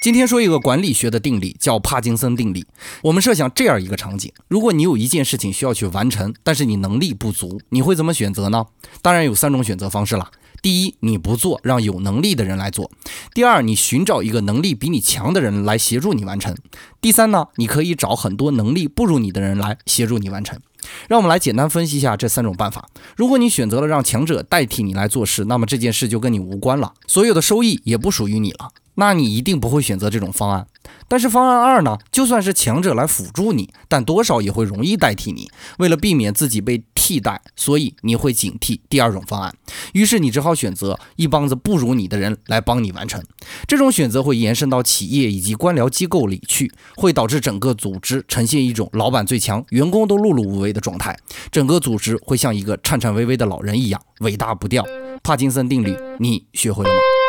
今天说一个管理学的定理，叫帕金森定理。我们设想这样一个场景：如果你有一件事情需要去完成，但是你能力不足，你会怎么选择呢？当然有三种选择方式了。第一，你不做，让有能力的人来做；第二，你寻找一个能力比你强的人来协助你完成；第三呢，你可以找很多能力不如你的人来协助你完成。让我们来简单分析一下这三种办法。如果你选择了让强者代替你来做事，那么这件事就跟你无关了，所有的收益也不属于你了。那你一定不会选择这种方案。但是方案二呢？就算是强者来辅助你，但多少也会容易代替你。为了避免自己被替代，所以你会警惕第二种方案。于是你只好选择一帮子不如你的人来帮你完成。这种选择会延伸到企业以及官僚机构里去，会导致整个组织呈现一种老板最强，员工都碌碌无为的状态。整个组织会像一个颤颤巍巍的老人一样，尾大不掉。帕金森定律，你学会了吗？